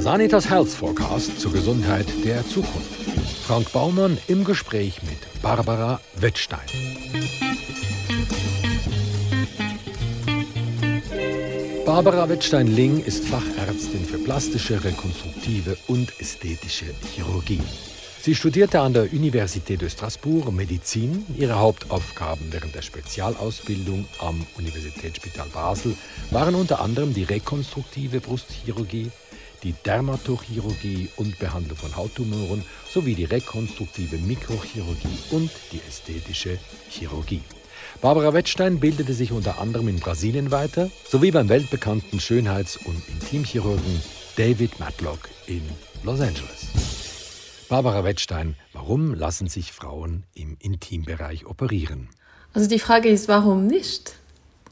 Sanitas Health Forecast zur Gesundheit der Zukunft. Frank Baumann im Gespräch mit Barbara Wettstein. Barbara Wettstein-Ling ist Fachärztin für plastische, rekonstruktive und ästhetische Chirurgie. Sie studierte an der Université de Strasbourg Medizin. Ihre Hauptaufgaben während der Spezialausbildung am Universitätsspital Basel waren unter anderem die rekonstruktive Brustchirurgie, die Dermatochirurgie und Behandlung von Hauttumoren sowie die rekonstruktive Mikrochirurgie und die ästhetische Chirurgie. Barbara Wettstein bildete sich unter anderem in Brasilien weiter, sowie beim weltbekannten Schönheits- und Intimchirurgen David Matlock in Los Angeles. Barbara Wettstein, warum lassen sich Frauen im Intimbereich operieren? Also die Frage ist, warum nicht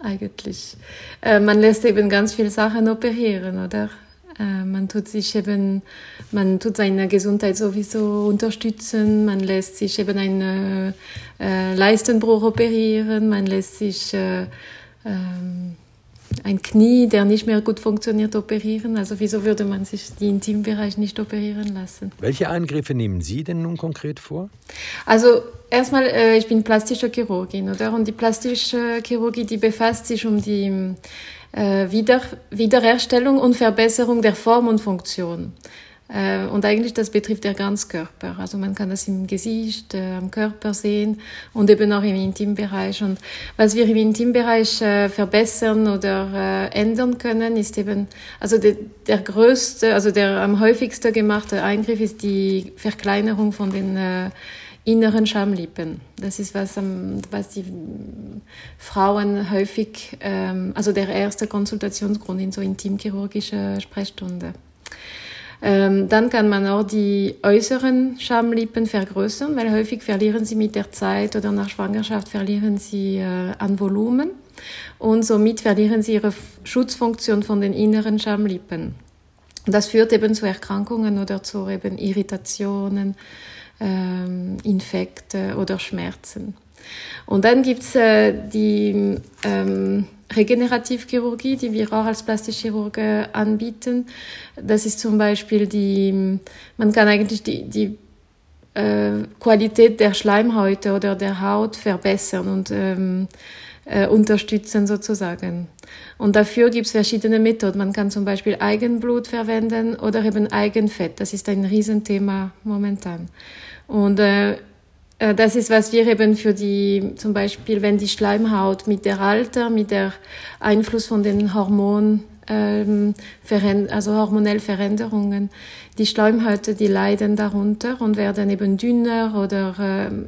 eigentlich? Äh, man lässt eben ganz viele Sachen operieren, oder? Äh, man tut sich eben, man tut seine Gesundheit sowieso unterstützen, man lässt sich eben einen äh, Leistenbruch operieren, man lässt sich äh, ähm, ein Knie, der nicht mehr gut funktioniert, operieren. Also wieso würde man sich den Intimbereich nicht operieren lassen? Welche Eingriffe nehmen Sie denn nun konkret vor? Also erstmal, äh, ich bin plastische Chirurgin, oder? Und die plastische Chirurgie, die befasst sich um die äh, Wieder Wiederherstellung und Verbesserung der Form und Funktion. Äh, und eigentlich, das betrifft der Ganzkörper. Also man kann das im Gesicht, äh, am Körper sehen und eben auch im Intimbereich. Und was wir im Intimbereich äh, verbessern oder ändern können, ist eben, also de, der größte, also der am häufigsten gemachte Eingriff ist die Verkleinerung von den inneren Schamlippen. Das ist was, was die Frauen häufig, ähm, also der erste Konsultationsgrund in so intimchirurgischer Sprechstunde. Ähm, dann kann man auch die äußeren Schamlippen vergrößern, weil häufig verlieren sie mit der Zeit oder nach Schwangerschaft verlieren sie äh, an Volumen und somit verlieren sie ihre Schutzfunktion von den inneren Schamlippen. Das führt eben zu Erkrankungen oder zu eben Irritationen, ähm, Infekte oder Schmerzen. Und dann gibt's äh, die ähm, Regenerativchirurgie, die wir auch als Plastikchirurge anbieten. Das ist zum Beispiel die, man kann eigentlich die, die äh, Qualität der Schleimhäute oder der Haut verbessern und ähm, äh, unterstützen sozusagen. Und dafür gibt es verschiedene Methoden. Man kann zum Beispiel Eigenblut verwenden oder eben Eigenfett. Das ist ein Riesenthema momentan. Und äh, das ist, was wir eben für die, zum Beispiel, wenn die Schleimhaut mit der Alter, mit der Einfluss von den Hormonen, ähm, also hormonell Veränderungen, die Schleimhäute, die leiden darunter und werden eben dünner oder ähm,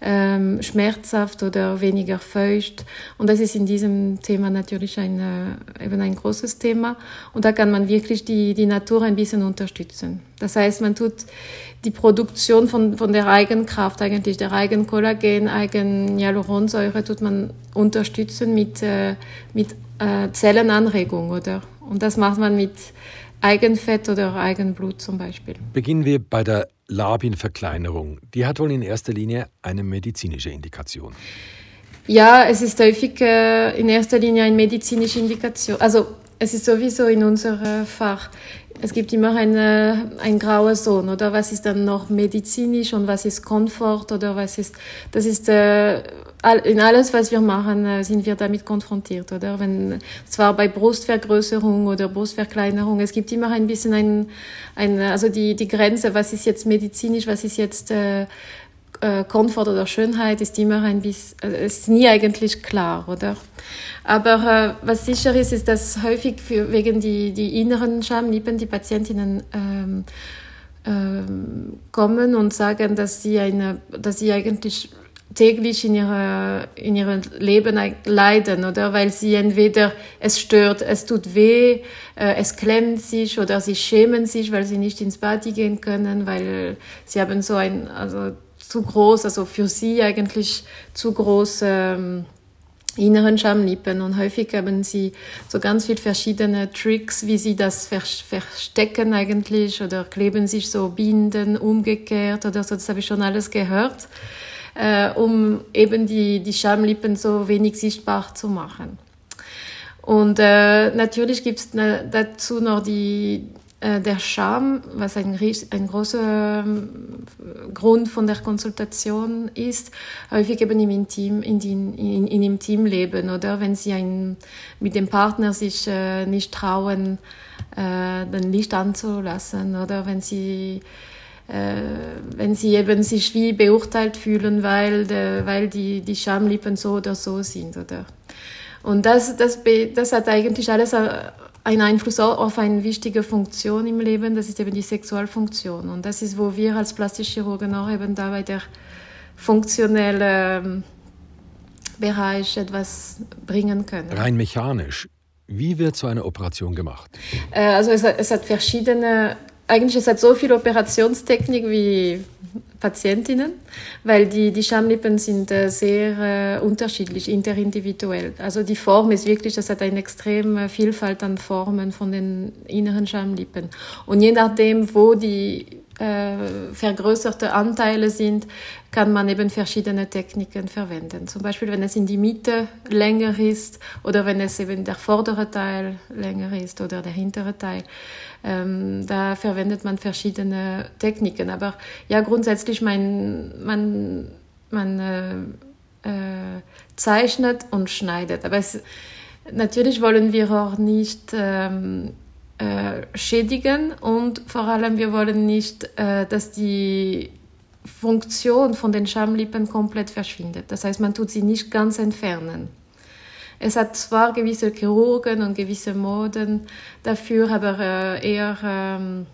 ähm, schmerzhaft oder weniger feucht. Und das ist in diesem Thema natürlich ein, äh, eben ein großes Thema. Und da kann man wirklich die, die Natur ein bisschen unterstützen. Das heißt, man tut die Produktion von, von der Eigenkraft, eigentlich der Eigenkollagen, Eigen-Hyaluronsäure, tut man unterstützen mit, äh, mit äh, Zellenanregung, oder? Und das macht man mit Eigenfett oder Eigenblut zum Beispiel. Beginnen wir bei der Labienverkleinerung. Die hat wohl in erster Linie eine medizinische Indikation. Ja, es ist häufig äh, in erster Linie eine medizinische Indikation. Also es ist sowieso in unserem Fach es gibt immer eine, ein grauer Zone, oder was ist dann noch medizinisch und was ist Komfort oder was ist, das ist, äh, in alles, was wir machen, äh, sind wir damit konfrontiert, oder? Wenn, zwar bei Brustvergrößerung oder Brustverkleinerung, es gibt immer ein bisschen ein, ein also die, die Grenze, was ist jetzt medizinisch, was ist jetzt, äh, äh, Komfort oder Schönheit ist immer ein bisschen, äh, ist nie eigentlich klar, oder? Aber äh, was sicher ist, ist, dass häufig für, wegen die, die inneren Schamlippen die Patientinnen ähm, ähm, kommen und sagen, dass sie eine, dass sie eigentlich täglich in ihrer in ihrem Leben leiden oder weil sie entweder es stört, es tut weh, äh, es klemmt sich oder sie schämen sich, weil sie nicht ins Bad gehen können, weil sie haben so ein also zu groß, also für sie eigentlich zu groß ähm, inneren Schamlippen und häufig haben sie so ganz viele verschiedene Tricks, wie sie das verstecken eigentlich oder kleben sich so Binden umgekehrt oder so, das habe ich schon alles gehört, äh, um eben die, die Schamlippen so wenig sichtbar zu machen. Und äh, natürlich gibt es dazu noch die der Scham, was ein, ein großer ähm, Grund von der Konsultation ist, häufig eben im Intim, in, in, in, in Intimleben oder wenn sie ein, mit dem Partner sich äh, nicht trauen, äh, den Licht anzulassen oder wenn sie äh, wenn sie eben sich wie beurteilt fühlen, weil, weil die, die Schamlippen so oder so sind. Oder? Und das, das, das hat eigentlich alles einen Einfluss auf eine wichtige Funktion im Leben, das ist eben die Sexualfunktion. Und das ist, wo wir als Plastischchirurgen auch eben da bei der funktionellen ähm, Bereich etwas bringen können. Rein mechanisch. Wie wird so eine Operation gemacht? Äh, also es hat verschiedene, eigentlich es hat so viel Operationstechnik wie Patientinnen, weil die, die Schamlippen sind äh, sehr äh, unterschiedlich, interindividuell. Also die Form ist wirklich, das hat eine extreme Vielfalt an Formen von den inneren Schamlippen. Und je nachdem, wo die äh, vergrößerte Anteile sind, kann man eben verschiedene Techniken verwenden. Zum Beispiel, wenn es in die Mitte länger ist oder wenn es eben der vordere Teil länger ist oder der hintere Teil. Ähm, da verwendet man verschiedene Techniken. Aber ja, grundsätzlich man, man, man äh, äh, zeichnet und schneidet. Aber es, natürlich wollen wir auch nicht ähm, äh, schädigen und vor allem wir wollen nicht, äh, dass die Funktion von den Schamlippen komplett verschwindet. Das heißt, man tut sie nicht ganz entfernen. Es hat zwar gewisse Chirurgen und gewisse Moden dafür, aber äh, eher ähm,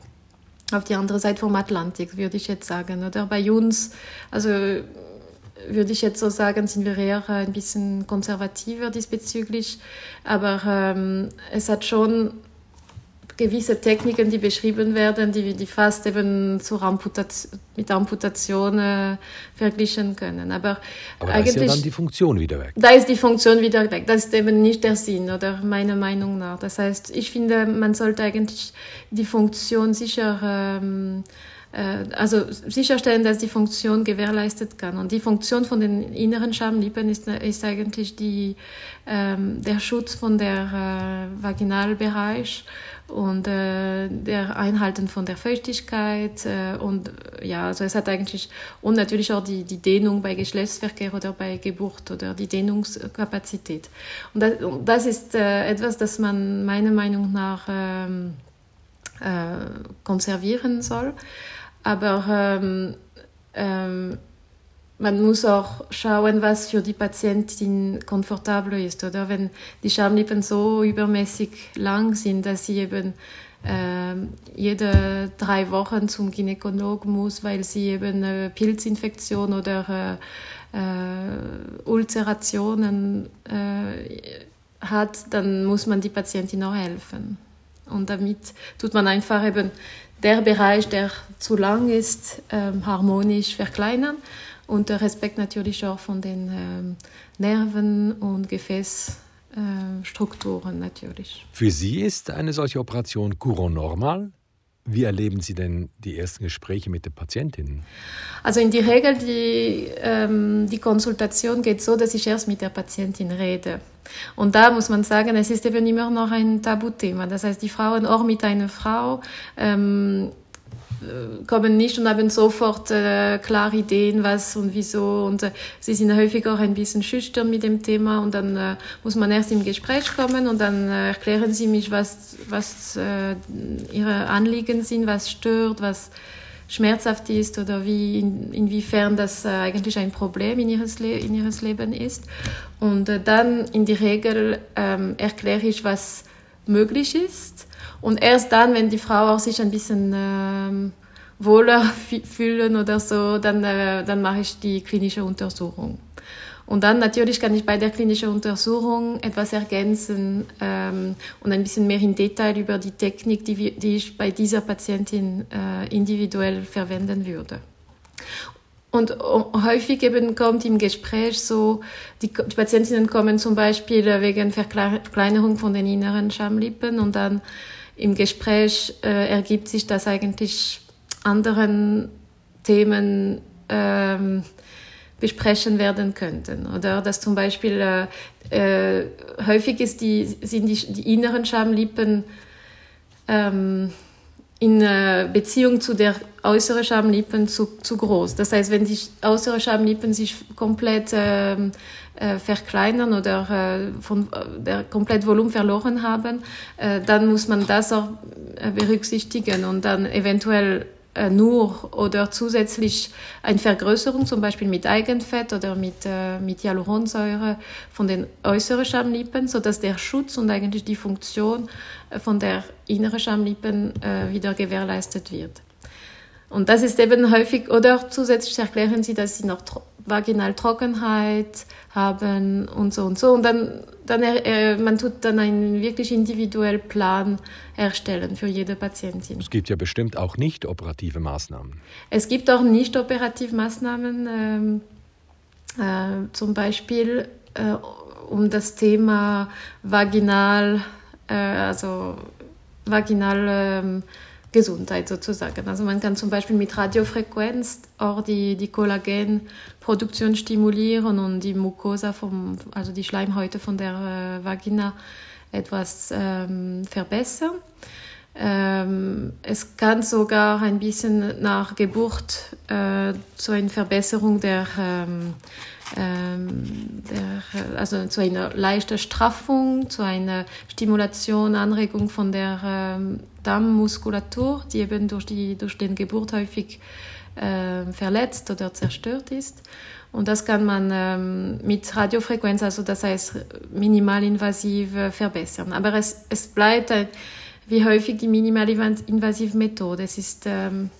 auf die andere Seite vom Atlantik, würde ich jetzt sagen. Oder bei uns, also würde ich jetzt so sagen, sind wir eher ein bisschen konservativer diesbezüglich. Aber ähm, es hat schon gewisse Techniken, die beschrieben werden, die, die fast eben zur Amputation, mit Amputation äh, verglichen können. Aber, Aber da ist ja dann die Funktion wieder weg. Da ist die Funktion wieder weg. Das ist eben nicht der Sinn, oder meiner Meinung nach. Das heißt, ich finde, man sollte eigentlich die Funktion sicher ähm, äh, also sicherstellen, dass die Funktion gewährleistet kann. Und die Funktion von den inneren Schamlippen ist, ist eigentlich die, ähm, der Schutz von der äh, Vaginalbereich und äh, der Einhalten von der Feuchtigkeit äh, und ja, also es hat eigentlich und natürlich auch die, die Dehnung bei Geschlechtsverkehr oder bei Geburt oder die Dehnungskapazität. Und das, und das ist äh, etwas, das man meiner Meinung nach ähm, äh, konservieren soll. Aber ähm, ähm, man muss auch schauen, was für die Patientin komfortabel ist. Oder wenn die Schamlippen so übermäßig lang sind, dass sie eben äh, jede drei Wochen zum Gynäkologen muss, weil sie eben eine Pilzinfektion oder äh, äh, Ulcerationen äh, hat, dann muss man die Patientin auch helfen. Und damit tut man einfach eben der Bereich, der zu lang ist, ähm, harmonisch verkleinern und der Respekt natürlich auch von den ähm, Nerven und Gefäßstrukturen äh, natürlich. Für Sie ist eine solche Operation courant normal? Wie erleben Sie denn die ersten Gespräche mit den Patientinnen? Also in der Regel, die, ähm, die Konsultation geht so, dass ich erst mit der Patientin rede. Und da muss man sagen, es ist eben immer noch ein Tabuthema. Das heißt, die Frauen auch mit einer Frau ähm, äh, kommen nicht und haben sofort äh, klare Ideen, was und wieso. Und äh, sie sind häufig auch ein bisschen schüchtern mit dem Thema. Und dann äh, muss man erst im Gespräch kommen und dann äh, erklären sie mich, was, was äh, ihre Anliegen sind, was stört, was schmerzhaft ist oder wie, in, inwiefern das äh, eigentlich ein Problem in ihres, Le in ihres Leben ist. Und äh, dann in der Regel ähm, erkläre ich, was möglich ist und erst dann, wenn die Frau auch sich ein bisschen ähm, wohler fühlen oder so, dann, äh, dann mache ich die klinische Untersuchung. Und dann natürlich kann ich bei der klinischen Untersuchung etwas ergänzen ähm, und ein bisschen mehr in Detail über die Technik, die, die ich bei dieser Patientin äh, individuell verwenden würde. Und häufig eben kommt im Gespräch so, die, die Patientinnen kommen zum Beispiel wegen Verkleinerung von den inneren Schamlippen und dann im Gespräch äh, ergibt sich, dass eigentlich anderen Themen ähm, besprechen werden könnten. Oder dass zum Beispiel äh, äh, häufig ist die, sind die, die inneren Schamlippen ähm, in Beziehung zu der äußeren Schamlippen zu, zu groß. Das heißt, wenn die äußeren Schamlippen sich komplett äh, äh, verkleinern oder äh, von äh, der komplett Volumen verloren haben, äh, dann muss man das auch äh, berücksichtigen und dann eventuell äh, nur oder zusätzlich eine Vergrößerung, zum Beispiel mit Eigenfett oder mit, äh, mit Hyaluronsäure von den äußeren Schamlippen, sodass der Schutz und eigentlich die Funktion äh, von der inneren Schamlippen äh, wieder gewährleistet wird. Und das ist eben häufig, oder zusätzlich erklären sie, dass sie noch Vaginaltrockenheit haben und so und so. Und dann, dann äh, man tut dann einen wirklich individuellen Plan erstellen für jede Patientin. Es gibt ja bestimmt auch nicht operative Maßnahmen. Es gibt auch nicht operative Maßnahmen, ähm, äh, zum Beispiel äh, um das Thema vaginal, äh, also vaginal ähm, Gesundheit sozusagen. Also man kann zum Beispiel mit Radiofrequenz auch die, die Kollagenproduktion stimulieren und die Mucosa, vom, also die Schleimhäute von der äh, Vagina etwas ähm, verbessern. Ähm, es kann sogar ein bisschen nach Geburt äh, zu einer Verbesserung der, ähm, ähm, der, also zu einer leichten Straffung, zu einer Stimulation, Anregung von der ähm, Darmmuskulatur, die eben durch, die, durch den Geburt häufig äh, verletzt oder zerstört ist. Und das kann man ähm, mit Radiofrequenz, also das heißt minimalinvasiv, äh, verbessern. Aber es, es bleibt ein, wie häufig die minimalinvasive Methode. Es ist, ähm,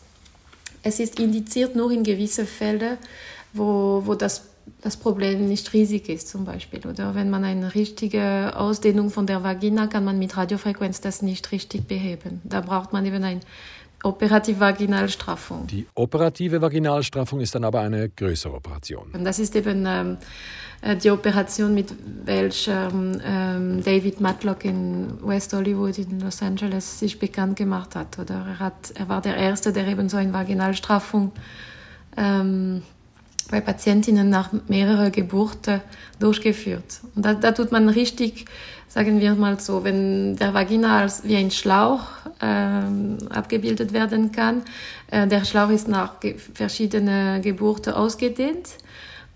es ist indiziert nur in gewisse Fälle, wo, wo das das Problem nicht riesig ist zum Beispiel. Oder wenn man eine richtige Ausdehnung von der Vagina, kann man mit Radiofrequenz das nicht richtig beheben. Da braucht man eben eine operative Vaginalstraffung. Die operative Vaginalstraffung ist dann aber eine größere Operation. Und das ist eben ähm, äh, die Operation, mit welcher ähm, David Matlock in West Hollywood in Los Angeles sich bekannt gemacht hat. Oder er, hat, er war der Erste, der eben so eine Vaginalstraffung ähm, bei Patientinnen nach mehreren Geburten durchgeführt. Und da, da, tut man richtig, sagen wir mal so, wenn der Vagina als wie ein Schlauch ähm, abgebildet werden kann, äh, der Schlauch ist nach ge verschiedenen Geburten ausgedehnt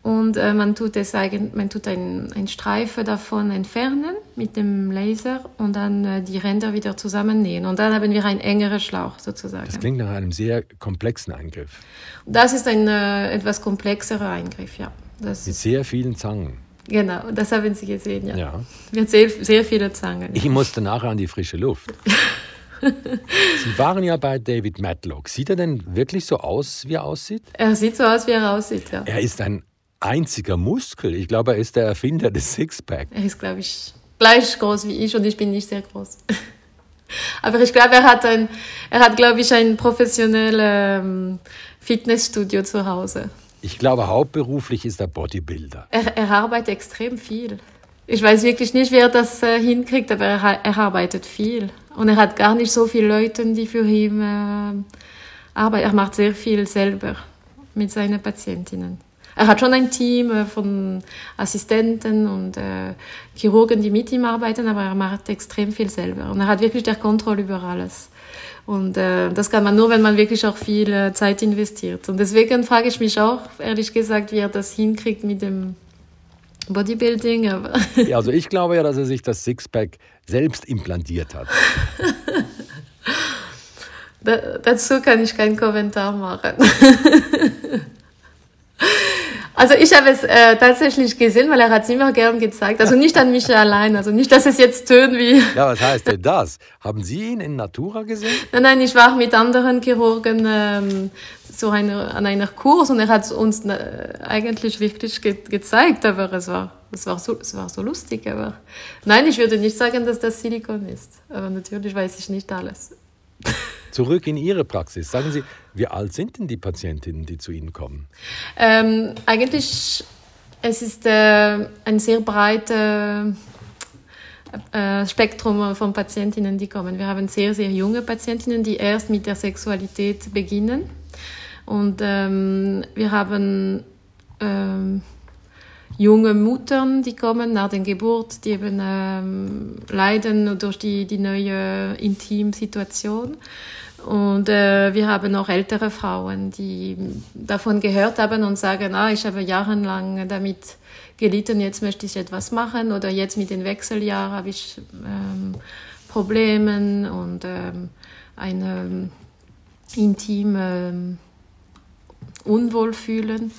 und äh, man tut es eigentlich, man tut ein, ein Streifen davon entfernen mit dem Laser und dann äh, die Ränder wieder zusammennähen. Und dann haben wir einen engeren Schlauch sozusagen. Das klingt nach einem sehr komplexen Eingriff. Das ist ein äh, etwas komplexerer Eingriff, ja. Das mit sehr vielen Zangen. Genau, das haben Sie gesehen, ja. ja. Mit sehr, sehr viele Zangen. Ich musste nachher an die frische Luft. Sie waren ja bei David Matlock. Sieht er denn wirklich so aus, wie er aussieht? Er sieht so aus, wie er aussieht, ja. Er ist ein einziger Muskel. Ich glaube, er ist der Erfinder des Sixpack. Er ist, glaube ich, gleich groß wie ich und ich bin nicht sehr groß. Aber ich glaube, er hat ein, er hat, glaube ich, ein professionelles ähm, Fitnessstudio zu Hause. Ich glaube, hauptberuflich ist er Bodybuilder. Er, er arbeitet extrem viel. Ich weiß wirklich nicht, wie er das äh, hinkriegt, aber er, er, arbeitet viel. Und er hat gar nicht so viele Leute, die für ihn äh, arbeiten. Er macht sehr viel selber mit seinen Patientinnen. Er hat schon ein Team äh, von Assistenten und äh, Chirurgen, die mit ihm arbeiten, aber er macht extrem viel selber. Und er hat wirklich der Kontrolle über alles. Und äh, das kann man nur, wenn man wirklich auch viel äh, Zeit investiert. Und deswegen frage ich mich auch, ehrlich gesagt, wie er das hinkriegt mit dem Bodybuilding. Aber ja, also ich glaube ja, dass er sich das Sixpack selbst implantiert hat. da, dazu kann ich keinen Kommentar machen. Also ich habe es äh, tatsächlich gesehen, weil er hat es immer gern gezeigt. Also nicht an mich allein. Also nicht, dass es jetzt tönt wie... Ja, was heißt denn das? Haben Sie ihn in Natura gesehen? Nein, nein, ich war mit anderen Chirurgen ähm, so eine, an einer Kurs und er hat uns äh, eigentlich wirklich ge gezeigt, aber es war, es, war so, es war so lustig. Aber nein, ich würde nicht sagen, dass das Silikon ist. Aber natürlich weiß ich nicht alles. Zurück in Ihre Praxis. Sagen Sie, wie alt sind denn die Patientinnen, die zu Ihnen kommen? Ähm, eigentlich es ist äh, ein sehr breites äh, Spektrum von Patientinnen, die kommen. Wir haben sehr, sehr junge Patientinnen, die erst mit der Sexualität beginnen. Und ähm, wir haben ähm, junge Muttern, die kommen nach der Geburt, die eben ähm, leiden durch die, die neue Intimsituation. Und äh, wir haben auch ältere Frauen, die davon gehört haben und sagen, ah, ich habe jahrelang damit gelitten, jetzt möchte ich etwas machen oder jetzt mit den Wechseljahren habe ich ähm, Probleme und ähm, eine ähm, intime ähm, Unwohlfühlen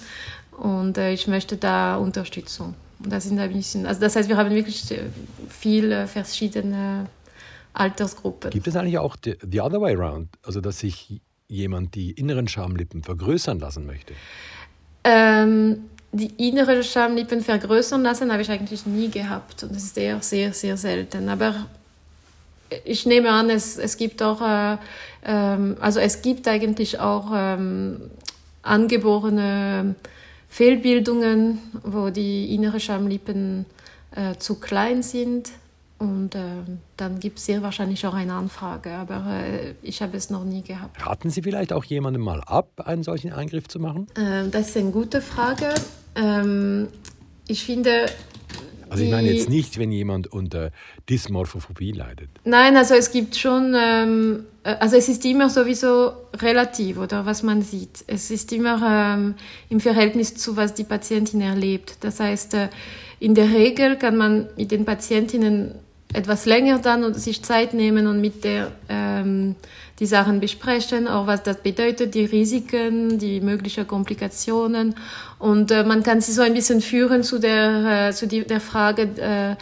und äh, ich möchte da Unterstützung. Und das sind ein bisschen, also das heißt, wir haben wirklich viele verschiedene Altersgruppen. Gibt es eigentlich auch the, the other way around, also dass sich jemand die inneren Schamlippen vergrößern lassen möchte? Ähm, die inneren Schamlippen vergrößern lassen habe ich eigentlich nie gehabt und das ist eher sehr, sehr selten. Aber ich nehme an, es, es gibt auch, äh, ähm, also es gibt eigentlich auch ähm, angeborene Fehlbildungen, wo die inneren Schamlippen äh, zu klein sind und äh, dann gibt es sehr wahrscheinlich auch eine Anfrage, aber äh, ich habe es noch nie gehabt. Raten Sie vielleicht auch jemandem mal ab, einen solchen Eingriff zu machen? Äh, das ist eine gute Frage. Ähm, ich finde. Also ich meine jetzt nicht, wenn jemand unter Dysmorphophobie leidet. Nein, also es gibt schon, ähm, äh, also es ist immer sowieso relativ, oder was man sieht. Es ist immer ähm, im Verhältnis zu, was die Patientin erlebt. Das heißt, äh, in der Regel kann man mit den Patientinnen etwas länger dann und sich Zeit nehmen und mit der ähm, die Sachen besprechen, auch was das bedeutet, die Risiken, die möglichen Komplikationen. Und äh, man kann sie so ein bisschen führen zu der, äh, zu die, der Frage äh,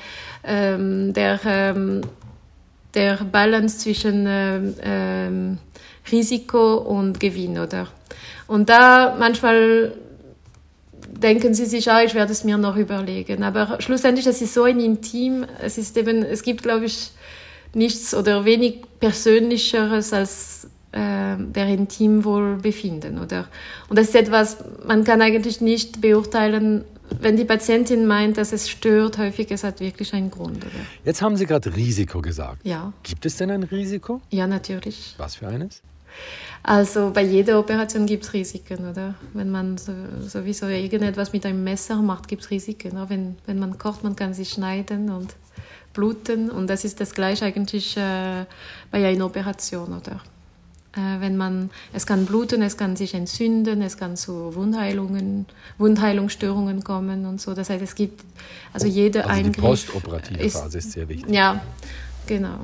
ähm, der, ähm, der Balance zwischen ähm, ähm, Risiko und Gewinn, oder? Und da manchmal denken sie sich, ah, ich werde es mir noch überlegen. Aber schlussendlich, es ist so ein Intim, es ist eben, es gibt, glaube ich, nichts oder wenig Persönlicheres als äh, der Intimwohlbefinden, oder? Und das ist etwas, man kann eigentlich nicht beurteilen, wenn die Patientin meint, dass es stört, häufig es hat wirklich einen Grund. Oder? Jetzt haben Sie gerade Risiko gesagt. Ja. Gibt es denn ein Risiko? Ja, natürlich. Was für eines? Also bei jeder Operation gibt es Risiken, oder? Wenn man so, sowieso irgendetwas mit einem Messer macht, gibt es Risiken. Oder? Wenn, wenn man kocht, man kann sich schneiden und bluten. Und das ist das gleiche eigentlich äh, bei einer Operation, oder? Äh, wenn man, es kann bluten, es kann sich entzünden, es kann zu Wundheilungen, Wundheilungsstörungen kommen und so. Das heißt, es gibt also jede also Eingriff. Die postoperative Phase ist sehr wichtig. Ja, genau.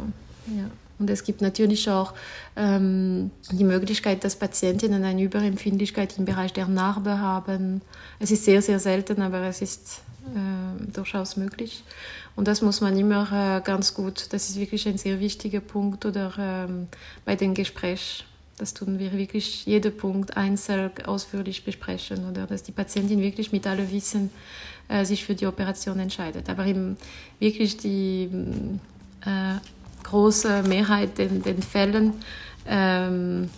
Ja. Und es gibt natürlich auch ähm, die Möglichkeit, dass Patientinnen eine Überempfindlichkeit im Bereich der Narbe haben. Es ist sehr, sehr selten, aber es ist äh, durchaus möglich. Und das muss man immer äh, ganz gut, das ist wirklich ein sehr wichtiger Punkt oder ähm, bei den Gesprächen. Das tun wir wirklich jeden Punkt einzeln ausführlich besprechen oder dass die Patientin wirklich mit allem Wissen äh, sich für die Operation entscheidet. Aber eben wirklich die äh, große Mehrheit den, den Fällen ähm,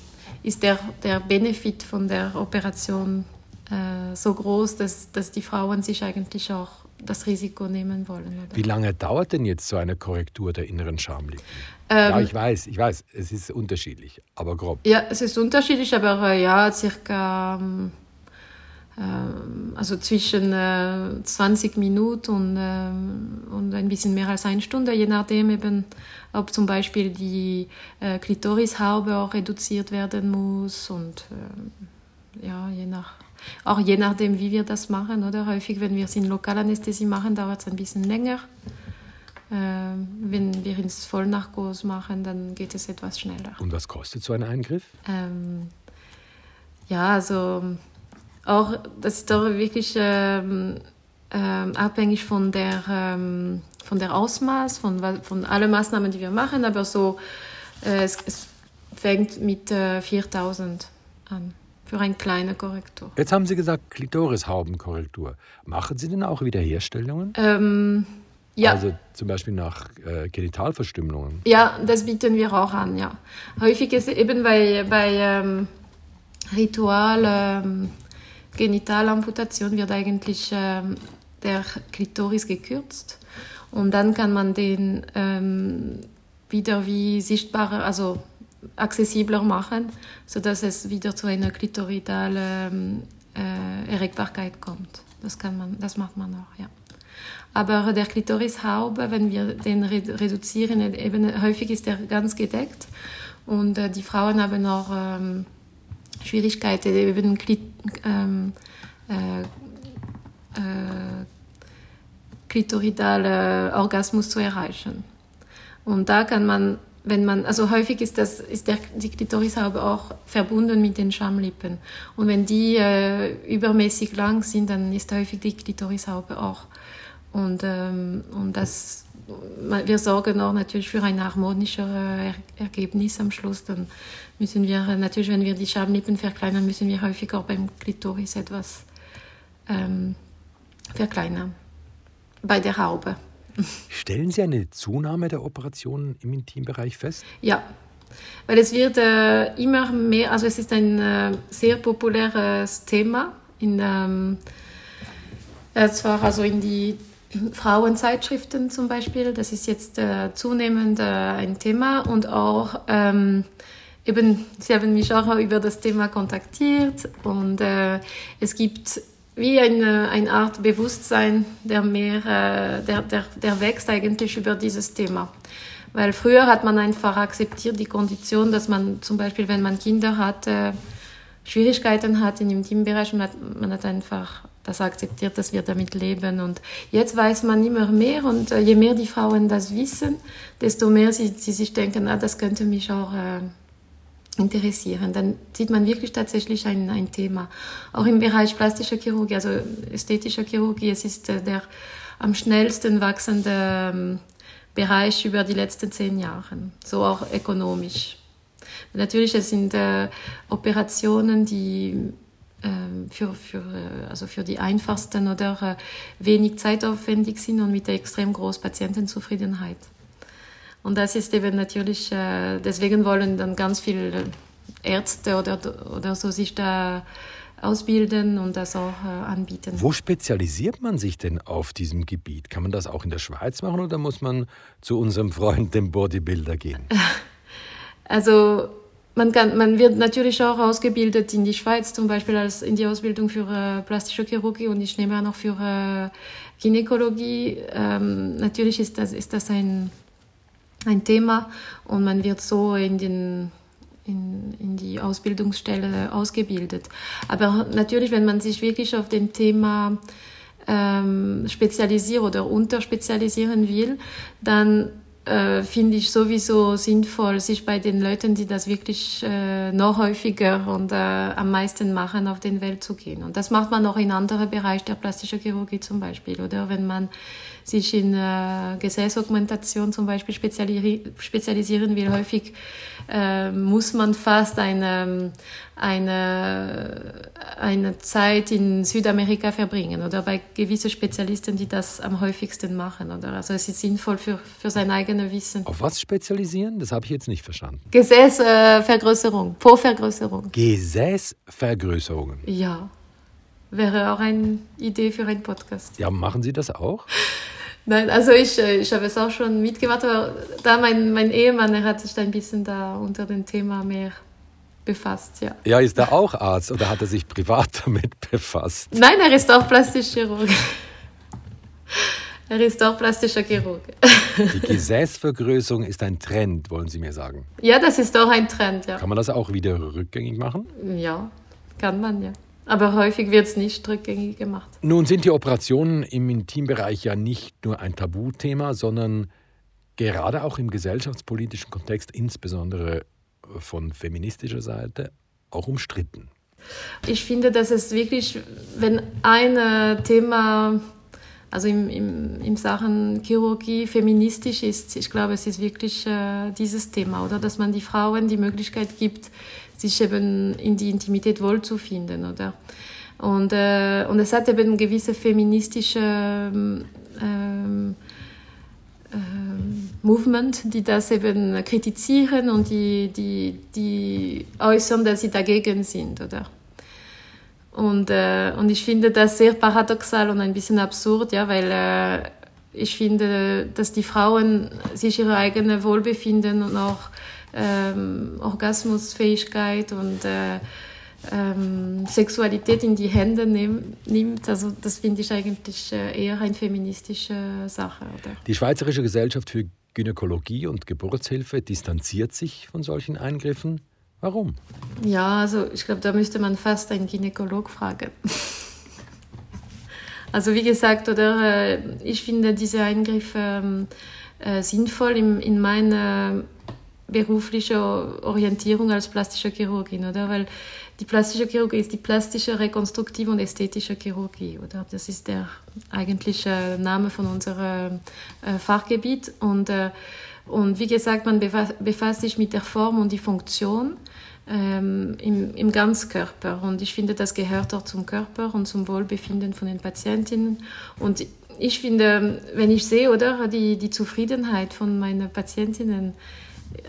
ist der, der Benefit von der Operation äh, so groß, dass, dass die Frauen sich eigentlich auch das Risiko nehmen wollen. Oder? Wie lange dauert denn jetzt so eine Korrektur der inneren Schamlippen? Ähm, ja, ich weiß, ich weiß, es ist unterschiedlich, aber grob. Ja, es ist unterschiedlich, aber äh, ja, circa ähm, also zwischen äh, 20 Minuten und, äh, und ein bisschen mehr als eine Stunde, je nachdem eben, ob zum Beispiel die äh, Klitorishaube auch reduziert werden muss und äh, ja, je nach, auch je nachdem, wie wir das machen. Oder häufig, wenn wir es in Lokalanästhesie machen, dauert es ein bisschen länger. Äh, wenn wir ins Vollnarkos machen, dann geht es etwas schneller. Und was kostet so ein Eingriff? Ähm, ja, also auch, das ist doch wirklich ähm, ähm, abhängig von der, ähm, von der Ausmaß, von, von allen Maßnahmen, die wir machen, aber so, äh, es, es, fängt mit äh, 4000 an für eine kleine Korrektur. Jetzt haben Sie gesagt Klitorishaubenkorrektur. Machen Sie denn auch Wiederherstellungen? Ähm, ja. Also zum Beispiel nach äh, Genitalverstümmelungen? Ja, das bieten wir auch an, ja. Häufig ist eben bei, bei ähm, Ritual ähm, Genitalamputation wird eigentlich ähm, der Klitoris gekürzt und dann kann man den ähm, wieder wie sichtbarer, also accessibler machen, sodass es wieder zu einer klitoridalen äh, Erregbarkeit kommt. Das kann man, das macht man auch, ja. Aber der Klitorishaube, wenn wir den reduzieren, eben häufig ist er ganz gedeckt und äh, die Frauen haben auch ähm, Schwierigkeiten, eben ähm, äh, äh, klitoridale Orgasmus zu erreichen. Und da kann man, wenn man, also häufig ist das, ist der, die Klitorishaube auch verbunden mit den Schamlippen. Und wenn die äh, übermäßig lang sind, dann ist häufig die Klitorishaube auch. Und, ähm, und das, wir sorgen auch natürlich für ein harmonischeres Ergebnis am Schluss. Dann müssen wir natürlich, wenn wir die Schamlippen verkleinern, müssen wir häufig auch beim Klitoris etwas ähm, verkleinern. Bei der Haube. Stellen Sie eine Zunahme der Operationen im Intimbereich fest? Ja, weil es wird äh, immer mehr, also es ist ein äh, sehr populäres Thema in ähm, äh, zwar also in die Frauenzeitschriften zum Beispiel, das ist jetzt äh, zunehmend äh, ein Thema und auch ähm, eben, Sie haben mich auch über das Thema kontaktiert und äh, es gibt wie eine, eine Art Bewusstsein, der, mehr, äh, der, der, der wächst eigentlich über dieses Thema. Weil früher hat man einfach akzeptiert die Kondition, dass man zum Beispiel, wenn man Kinder hat, äh, Schwierigkeiten hat in dem Teambereich, man hat, man hat einfach das akzeptiert, dass wir damit leben. Und jetzt weiß man immer mehr und äh, je mehr die Frauen das wissen, desto mehr sie, sie sich denken, ah, das könnte mich auch äh, interessieren. Dann sieht man wirklich tatsächlich ein, ein Thema. Auch im Bereich plastischer Chirurgie, also ästhetischer Chirurgie, es ist äh, der am schnellsten wachsende ähm, Bereich über die letzten zehn Jahre, so auch ökonomisch. Natürlich, es sind äh, Operationen, die äh, für, für, äh, also für die einfachsten oder äh, wenig zeitaufwendig sind und mit der extrem großen Patientenzufriedenheit. Und das ist eben natürlich, äh, deswegen wollen dann ganz viele Ärzte oder, oder so sich da ausbilden und das auch äh, anbieten. Wo spezialisiert man sich denn auf diesem Gebiet? Kann man das auch in der Schweiz machen oder muss man zu unserem Freund, dem Bodybuilder, gehen? Also man, kann, man wird natürlich auch ausgebildet in die Schweiz, zum Beispiel als in die Ausbildung für äh, plastische Chirurgie und ich nehme auch noch für äh, Gynäkologie. Ähm, natürlich ist das, ist das ein ein Thema und man wird so in, den, in, in die Ausbildungsstelle ausgebildet. Aber natürlich, wenn man sich wirklich auf dem Thema ähm, spezialisieren oder unterspezialisieren will, dann äh, finde ich sowieso sinnvoll, sich bei den Leuten, die das wirklich äh, noch häufiger und äh, am meisten machen, auf den Welt zu gehen. Und das macht man auch in anderen Bereichen der plastischen Chirurgie zum Beispiel. Oder wenn man sich in äh, Gesäßaugmentation zum Beispiel spezialisieren will. Häufig äh, muss man fast eine, eine, eine Zeit in Südamerika verbringen oder bei gewissen Spezialisten, die das am häufigsten machen. Oder? Also es ist sinnvoll für, für sein eigenes Wissen. Auf was spezialisieren? Das habe ich jetzt nicht verstanden. Gesäßvergrößerung, Po-Vergrößerung. Gesäßvergrößerungen? Ja. Wäre auch eine Idee für einen Podcast. Ja, machen Sie das auch? Nein, also ich, äh, ich habe es auch schon mitgemacht, aber da mein, mein Ehemann, er hat sich da ein bisschen da unter dem Thema mehr befasst, ja. Ja, ist er auch Arzt oder hat er sich privat damit befasst? Nein, er ist auch Plastischchirurg. Er ist auch plastischer Chirurg. Die Gesäßvergrößerung ist ein Trend, wollen Sie mir sagen? Ja, das ist auch ein Trend, ja. Kann man das auch wieder rückgängig machen? Ja, kann man, ja. Aber häufig wird es nicht rückgängig gemacht. Nun sind die Operationen im Intimbereich ja nicht nur ein Tabuthema, sondern gerade auch im gesellschaftspolitischen Kontext, insbesondere von feministischer Seite, auch umstritten. Ich finde, dass es wirklich, wenn ein Thema, also im, im, in Sachen Chirurgie feministisch ist, ich glaube, es ist wirklich äh, dieses Thema, oder dass man die Frauen die Möglichkeit gibt, sich eben in die Intimität wohlzufinden, oder? Und, äh, und es hat eben gewisse feministische ähm, ähm, Movement, die das eben kritisieren und die, die, die äußern, dass sie dagegen sind, oder? Und, äh, und ich finde das sehr paradoxal und ein bisschen absurd, ja, weil äh, ich finde, dass die Frauen sich ihre eigene Wohlbefinden und auch ähm, Orgasmusfähigkeit und äh, ähm, Sexualität in die Hände nehm, nimmt. Also das finde ich eigentlich äh, eher eine feministische Sache. Oder? Die Schweizerische Gesellschaft für Gynäkologie und Geburtshilfe distanziert sich von solchen Eingriffen. Warum? Ja, also ich glaube, da müsste man fast einen Gynäkolog fragen. also wie gesagt, oder äh, ich finde diese Eingriffe ähm, äh, sinnvoll in, in meiner beruflichen Orientierung als plastische Chirurgin, oder? Weil die plastische Chirurgie ist die plastische, rekonstruktive und ästhetische Chirurgie, oder? Das ist der eigentliche Name von unserem äh, Fachgebiet. Und, äh, und wie gesagt, man befasst sich mit der Form und die Funktion ähm, im, im Ganzkörper. Und ich finde, das gehört auch zum Körper und zum Wohlbefinden von den Patientinnen. Und ich finde, wenn ich sehe, oder, die, die Zufriedenheit von meinen Patientinnen,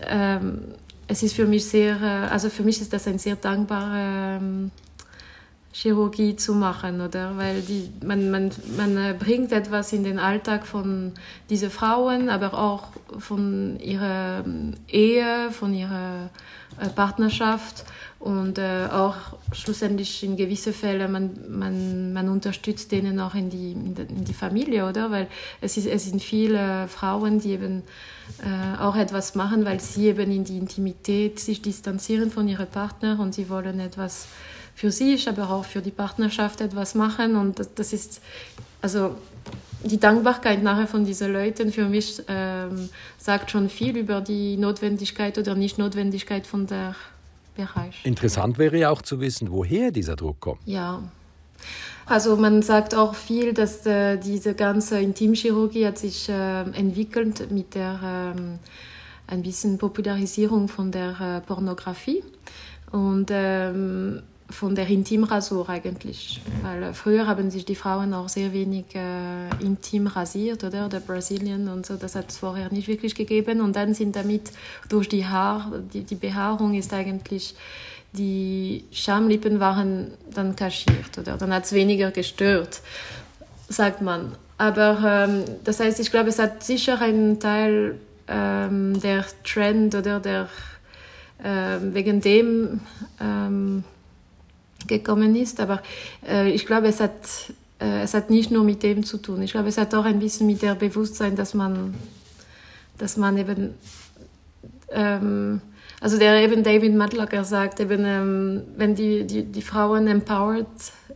ähm, es ist für mich sehr, äh, also für mich ist das ein sehr dankbare ähm, Chirurgie zu machen, oder? Weil die, man, man, man äh, bringt etwas in den Alltag von diesen Frauen, aber auch von ihrer ähm, Ehe, von ihrer äh, Partnerschaft und äh, auch schlussendlich in gewissen Fällen, man, man, man unterstützt denen auch in die, in die, in die Familie, oder? Weil es, ist, es sind viele Frauen, die eben äh, auch etwas machen, weil sie eben in die Intimität sich distanzieren von ihrem Partner und sie wollen etwas für sich, aber auch für die Partnerschaft etwas machen und das, das ist, also die Dankbarkeit nachher von diesen Leuten für mich ähm, sagt schon viel über die Notwendigkeit oder Nicht-Notwendigkeit von der Bereich. Interessant wäre ja auch zu wissen, woher dieser Druck kommt. Ja. Also man sagt auch viel, dass äh, diese ganze Intimchirurgie hat sich äh, entwickelt mit der ähm, ein bisschen Popularisierung von der äh, Pornografie. Und ähm, von der Intimrasur eigentlich. Weil äh, früher haben sich die Frauen auch sehr wenig äh, intim rasiert, oder? Der Brasilien und so, das hat es vorher nicht wirklich gegeben. Und dann sind damit durch die Haar, die, die Behaarung ist eigentlich, die Schamlippen waren dann kaschiert, oder? Dann hat es weniger gestört, sagt man. Aber ähm, das heißt, ich glaube, es hat sicher einen Teil ähm, der Trend oder der äh, wegen dem ähm, gekommen ist. Aber äh, ich glaube, es hat, äh, es hat nicht nur mit dem zu tun. Ich glaube, es hat auch ein bisschen mit dem Bewusstsein, dass man, dass man eben, ähm, also der eben David Matlacker sagt, eben, ähm, wenn die, die, die Frauen empowered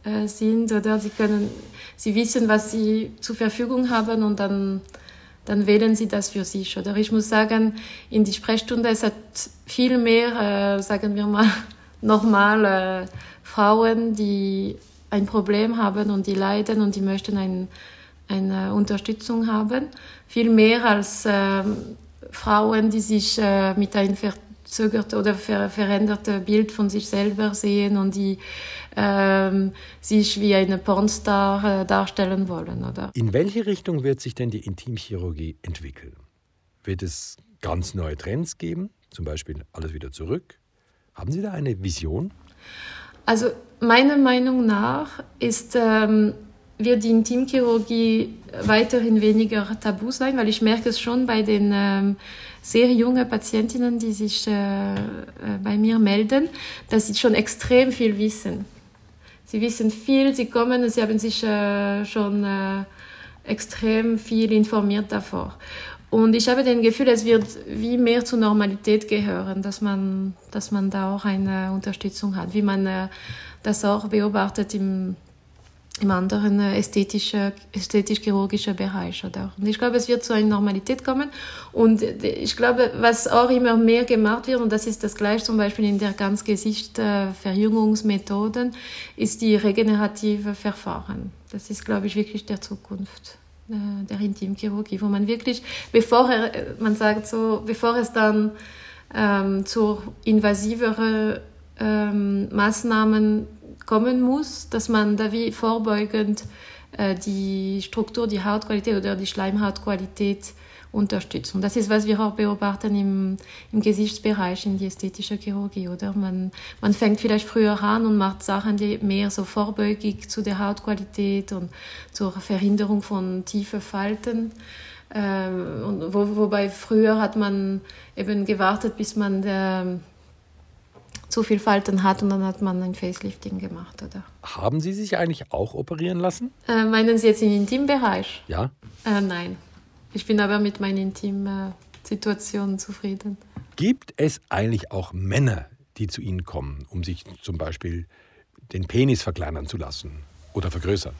äh, sind oder sie können, sie wissen, was sie zur Verfügung haben und dann dann wählen sie das für sich. Oder ich muss sagen, in die Sprechstunde es hat viel mehr, äh, sagen wir mal, nochmal äh, Frauen, die ein Problem haben und die leiden und die möchten ein, eine Unterstützung haben. Viel mehr als äh, Frauen, die sich äh, mit einem verzögerten oder ver veränderten Bild von sich selber sehen und die ähm, sich wie eine Pornstar äh, darstellen wollen. Oder? In welche Richtung wird sich denn die Intimchirurgie entwickeln? Wird es ganz neue Trends geben, zum Beispiel alles wieder zurück? Haben Sie da eine Vision? Also meiner Meinung nach ist, ähm, wird die Intimchirurgie weiterhin weniger tabu sein, weil ich merke es schon bei den ähm, sehr jungen Patientinnen, die sich äh, äh, bei mir melden, dass sie schon extrem viel wissen. Sie wissen viel, sie kommen sie haben sich äh, schon äh, extrem viel informiert davor. Und ich habe den Gefühl, es wird wie mehr zur Normalität gehören, dass man, dass man da auch eine Unterstützung hat, wie man äh, das auch beobachtet im, im anderen äh, ästhetisch-chirurgischen Bereich. Oder? Und ich glaube, es wird zu einer Normalität kommen. Und ich glaube, was auch immer mehr gemacht wird, und das ist das gleiche zum Beispiel in der Ganzgesicht-Verjüngungsmethoden, ist die regenerative Verfahren. Das ist, glaube ich, wirklich der Zukunft. Äh, der Intimchirurgie, wo man wirklich, bevor er, man sagt so, bevor es dann ähm, zu invasiveren ähm, Maßnahmen kommen muss, dass man da wie vorbeugend äh, die Struktur, die Hautqualität oder die Schleimhautqualität unterstützen. Das ist, was wir auch beobachten im, im Gesichtsbereich, in die ästhetische Chirurgie, oder? Man, man fängt vielleicht früher an und macht Sachen, die mehr so vorbeugig zu der Hautqualität und zur Verhinderung von tiefen Falten. Ähm, und wo, wobei früher hat man eben gewartet, bis man der, zu viel Falten hat und dann hat man ein Facelifting gemacht, oder? Haben Sie sich eigentlich auch operieren lassen? Äh, meinen Sie jetzt im Intimbereich? Ja. Äh, nein. Ich bin aber mit meinen Intimsituationen zufrieden. Gibt es eigentlich auch Männer, die zu Ihnen kommen, um sich zum Beispiel den Penis verkleinern zu lassen oder vergrößern?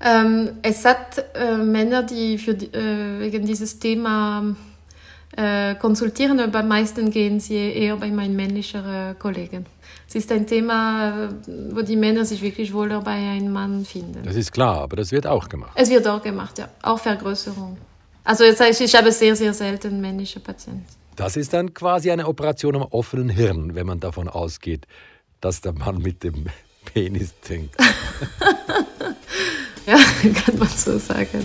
Ähm, es hat äh, Männer, die für, äh, wegen dieses Thema äh, konsultieren, aber am meisten gehen sie eher bei meinen männlicheren Kollegen. Es ist ein Thema, wo die Männer sich wirklich wohler bei einem Mann finden. Das ist klar, aber das wird auch gemacht. Es wird auch gemacht, ja. Auch Vergrößerung. Also jetzt, ich habe sehr, sehr selten männliche Patienten. Das ist dann quasi eine Operation am offenen Hirn, wenn man davon ausgeht, dass der Mann mit dem Penis trinkt. ja, kann man so sagen.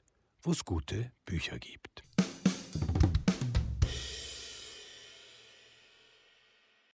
wo es gute Bücher gibt.